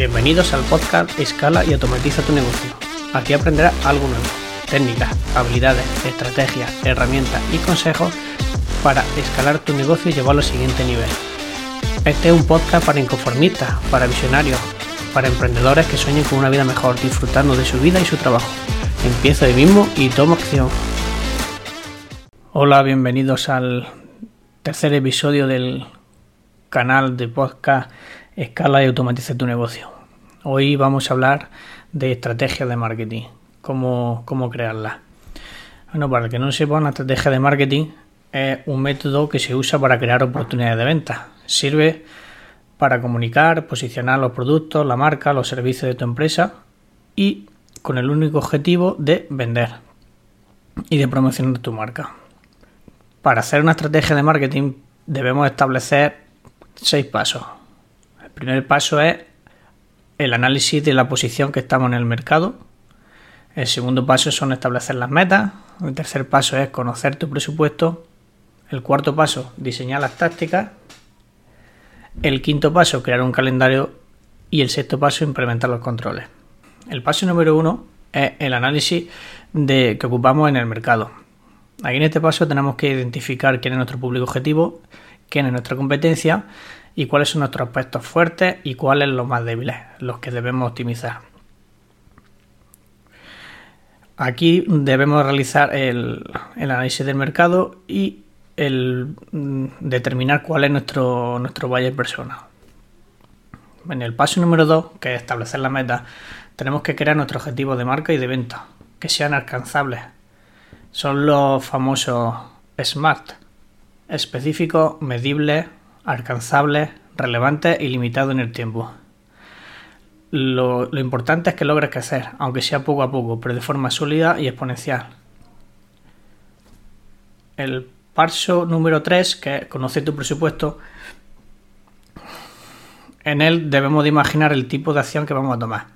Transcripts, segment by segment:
Bienvenidos al podcast Escala y automatiza tu negocio. Aquí aprenderás algo nuevo, técnicas, habilidades, estrategias, herramientas y consejos para escalar tu negocio y llevarlo al siguiente nivel. Este es un podcast para inconformistas, para visionarios, para emprendedores que sueñen con una vida mejor, disfrutando de su vida y su trabajo. Empieza hoy mismo y toma acción. Hola, bienvenidos al tercer episodio del canal de podcast Escala y automatiza tu negocio. Hoy vamos a hablar de estrategias de marketing, cómo, cómo crearlas. Bueno, para el que no sepa, una estrategia de marketing es un método que se usa para crear oportunidades de venta. Sirve para comunicar, posicionar los productos, la marca, los servicios de tu empresa y con el único objetivo de vender y de promocionar tu marca. Para hacer una estrategia de marketing debemos establecer seis pasos. El primer paso es el análisis de la posición que estamos en el mercado. El segundo paso son establecer las metas. El tercer paso es conocer tu presupuesto. El cuarto paso, diseñar las tácticas. El quinto paso, crear un calendario. Y el sexto paso, implementar los controles. El paso número uno es el análisis de, que ocupamos en el mercado. Aquí en este paso tenemos que identificar quién es nuestro público objetivo, quién es nuestra competencia y cuáles son nuestros aspectos fuertes y cuáles los más débiles, los que debemos optimizar. Aquí debemos realizar el, análisis del mercado y el mm, determinar cuál es nuestro, nuestro buyer persona. En el paso número 2, que es establecer la meta, tenemos que crear nuestro objetivo de marca y de venta, que sean alcanzables. Son los famosos SMART, específicos, medibles, alcanzables, relevantes y limitados en el tiempo. Lo, importante es que logres crecer, aunque sea poco a poco, pero de forma sólida y exponencial. El paso número 3, que conoce tu presupuesto, en él debemos de imaginar el tipo de acción que vamos a tomar.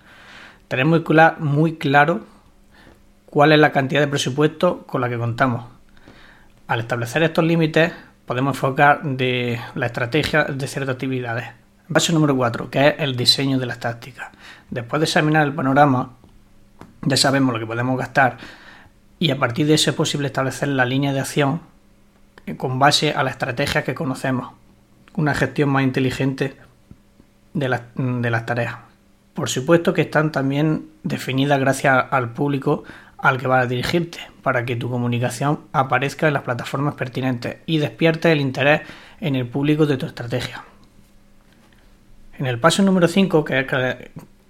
Tener muy, muy claro cuál es la cantidad de presupuesto con la que contamos. Al establecer estos límites, podemos enfocar de la estrategia de ciertas actividades. Paso número 4, que es el diseño de las tácticas. Después de examinar el panorama, ya sabemos lo que podemos gastar y a partir de eso es posible establecer la línea de acción con base a la estrategia que conocemos. Una gestión más inteligente de, de las tareas. Por supuesto que están también definidas gracias al público al que vas a dirigirte para que tu comunicación aparezca en las plataformas pertinentes y despierte el interés en el público de tu estrategia. En el paso número 5, que es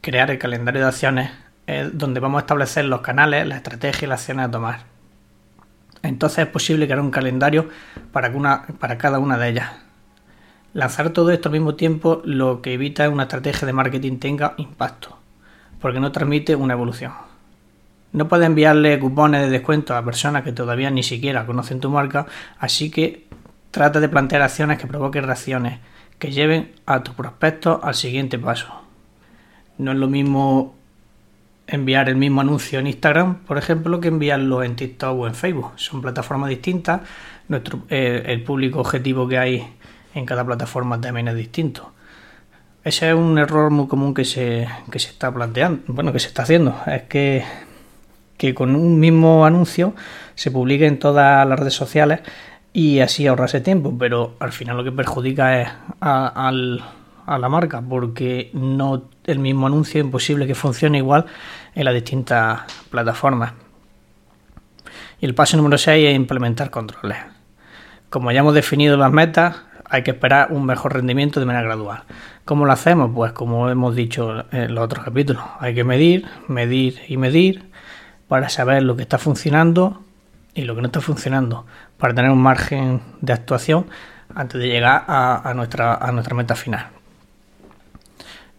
crear el calendario de acciones, es donde vamos a establecer los canales, la estrategia y las acciones a tomar. Entonces es posible crear un calendario para, cada una de ellas. Lanzar todo esto al mismo tiempo lo que evita es una estrategia de marketing tenga impacto, porque no transmite una evolución. No puedes enviarle cupones de descuento a personas que todavía ni siquiera conocen tu marca, así que trata de plantear acciones que provoquen reacciones, que lleven a tus prospectos al siguiente paso. No es lo mismo enviar el mismo anuncio en Instagram, por ejemplo, que enviarlo en TikTok o en Facebook. Son plataformas distintas. Nuestro, eh, el público objetivo que hay en cada plataforma también es distinto. Ese es un error muy común que se, que se está planteando, bueno, que se está haciendo. Es que que con un mismo anuncio se publique en todas las redes sociales y así ahorrarse tiempo, pero al final lo que perjudica es a, la marca porque no el mismo anuncio es imposible que funcione igual en las distintas plataformas. Y el paso número 6 es implementar controles. Como ya hemos definido las metas, hay que esperar un mejor rendimiento de manera gradual. ¿Cómo lo hacemos? Pues como hemos dicho en los otros capítulos, hay que medir, medir y medir para saber lo que está funcionando y lo que no está funcionando, para tener un margen de actuación antes de llegar a, nuestra, a nuestra meta final.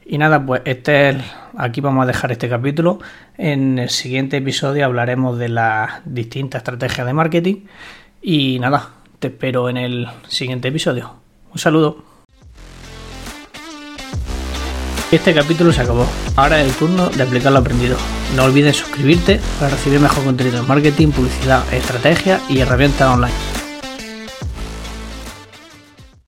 Y nada, pues este es, aquí vamos a dejar este capítulo. En el siguiente episodio hablaremos de las distintas estrategias de marketing. Y nada, te espero en el siguiente episodio. Un saludo. Este capítulo se acabó. Ahora es el turno de aplicar lo aprendido. No olvides suscribirte para recibir mejor contenido en marketing, publicidad, estrategia y herramientas online.